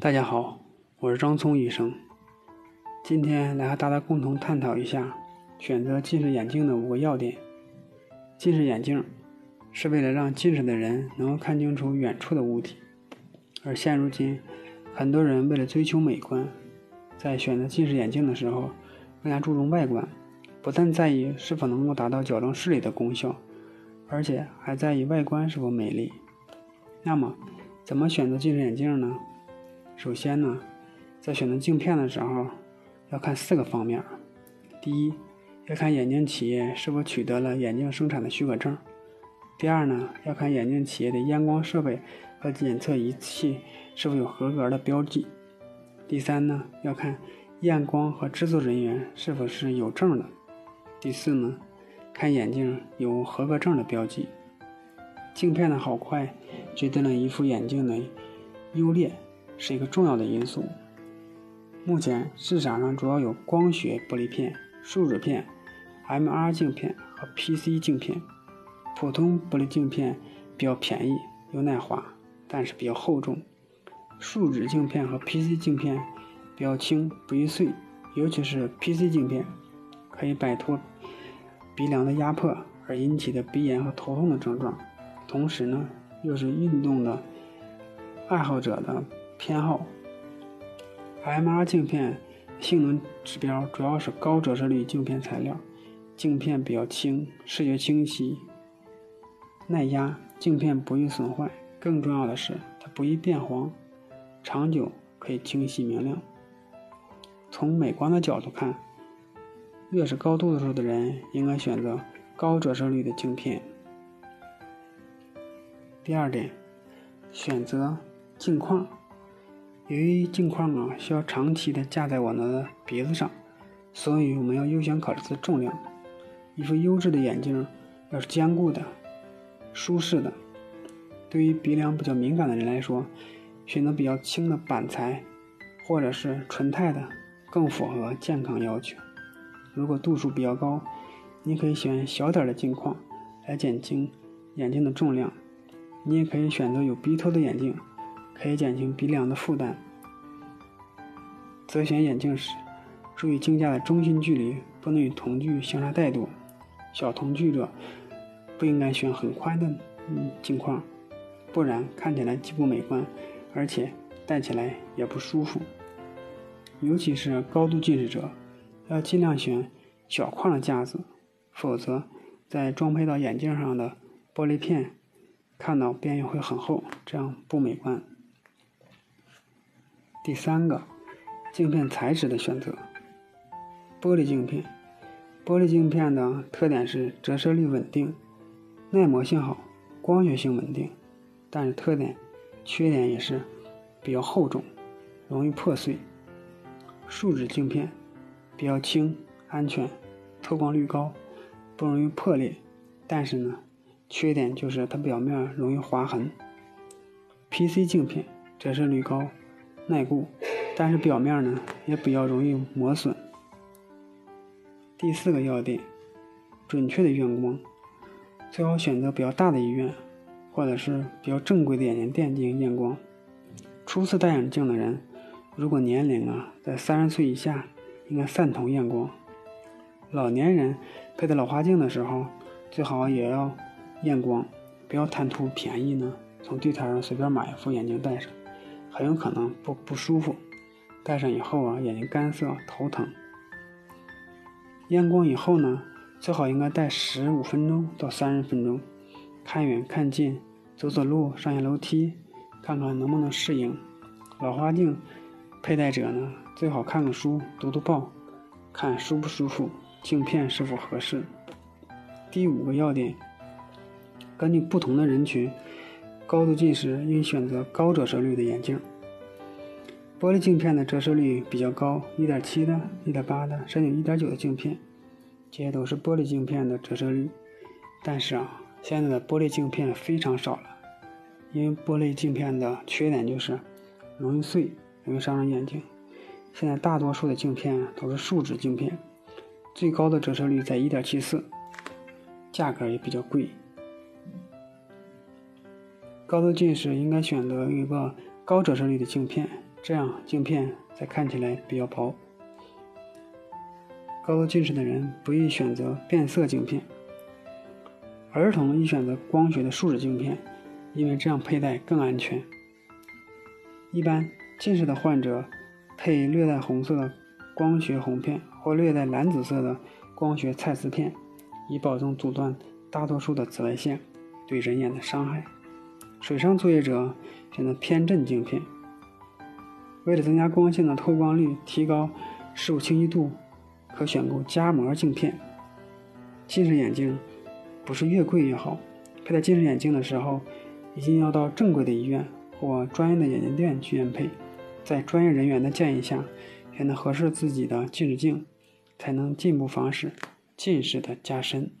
大家好，我是张聪医生。今天来和大家共同探讨一下选择近视眼镜的五个要点。近视眼镜是为了让近视的人能够看清楚远处的物体，而现如今，很多人为了追求美观，在选择近视眼镜的时候更加注重外观，不但在意是否能够达到矫正视力的功效，而且还在意外观是否美丽。那么，怎么选择近视眼镜呢？首先呢，在选择镜片的时候，要看四个方面。第一，要看眼镜企业是否取得了眼镜生产的许可证；第二呢，要看眼镜企业的验光设备和检测仪器是否有合格的标记；第三呢，要看验光和制作人员是否是有证的；第四呢，看眼镜有合格证的标记。镜片的好坏决定了一副眼镜的优劣。是一个重要的因素。目前市场上主要有光学玻璃片、树脂片、MR 镜片和 PC 镜片。普通玻璃镜片比较便宜又耐滑，但是比较厚重；树脂镜片和 PC 镜片比较轻，不易碎。尤其是 PC 镜片，可以摆脱鼻梁的压迫而引起的鼻炎和头痛的症状，同时呢，又是运动的爱好者的。偏好，MR 镜片性能指标主要是高折射率镜片材料，镜片比较轻，视觉清晰、耐压，镜片不易损坏。更重要的是，它不易变黄，长久可以清晰明亮。从美观的角度看，越是高度数的人应该选择高折射率的镜片。第二点，选择镜框。由于镜框啊需要长期的架在我们的鼻子上，所以我们要优先考虑它的重量。一副优质的眼镜要是坚固的、舒适的，对于鼻梁比较敏感的人来说，选择比较轻的板材或者是纯钛的更符合健康要求。如果度数比较高，你可以选小点的镜框来减轻眼镜的重量。你也可以选择有鼻托的眼镜。可以减轻鼻梁的负担。择选眼镜时，注意镜架的中心距离不能与瞳距相差太多。小瞳距者不应该选很宽的嗯镜框，不然看起来既不美观，而且戴起来也不舒服。尤其是高度近视者，要尽量选小框的架子，否则在装配到眼镜上的玻璃片看到边缘会很厚，这样不美观。第三个，镜片材质的选择。玻璃镜片，玻璃镜片的特点是折射率稳定，耐磨性好，光学性稳定。但是特点、缺点也是比较厚重，容易破碎。树脂镜片比较轻，安全，透光率高，不容易破裂。但是呢，缺点就是它表面容易划痕。PC 镜片折射率高。耐固，但是表面呢也比较容易磨损。第四个要点，准确的验光，最好选择比较大的医院，或者是比较正规的眼镜店进行验光。初次戴眼镜的人，如果年龄啊在三十岁以下，应该散瞳验光。老年人佩戴老花镜的时候，最好也要验光，不要贪图便宜呢，从地摊上随便买一副眼镜戴上。很有可能不不舒服，戴上以后啊，眼睛干涩、头疼。验光以后呢，最好应该戴十五分钟到三十分钟，看远看近，走走路、上下楼梯，看看能不能适应。老花镜佩戴者呢，最好看看书、读读报，看舒不舒服，镜片是否合适。第五个要点，根据不同的人群。高度近视应选择高折射率的眼镜。玻璃镜片的折射率比较高，1.7的、1.8的，甚至1.9的镜片，这些都是玻璃镜片的折射率。但是啊，现在的玻璃镜片非常少了，因为玻璃镜片的缺点就是容易碎，容易伤人眼睛。现在大多数的镜片都是树脂镜片，最高的折射率在1.74，价格也比较贵。高度近视应该选择一个高折射率的镜片，这样镜片才看起来比较薄。高度近视的人不宜选择变色镜片，儿童宜选择光学的树脂镜片，因为这样佩戴更安全。一般近视的患者配略带红色的光学红片或略带蓝紫色的光学蔡司片，以保证阻断大多数的紫外线对人眼的伤害。水上作业者选择偏振镜片，为了增加光线的透光率，提高事物清晰度。可选购夹膜镜片。近视眼镜不是越贵越好，佩戴近视眼镜的时候，一定要到正规的医院或专业的眼镜店去验配，在专业人员的建议下，选择合适自己的近视镜，才能进一步防止近视的加深。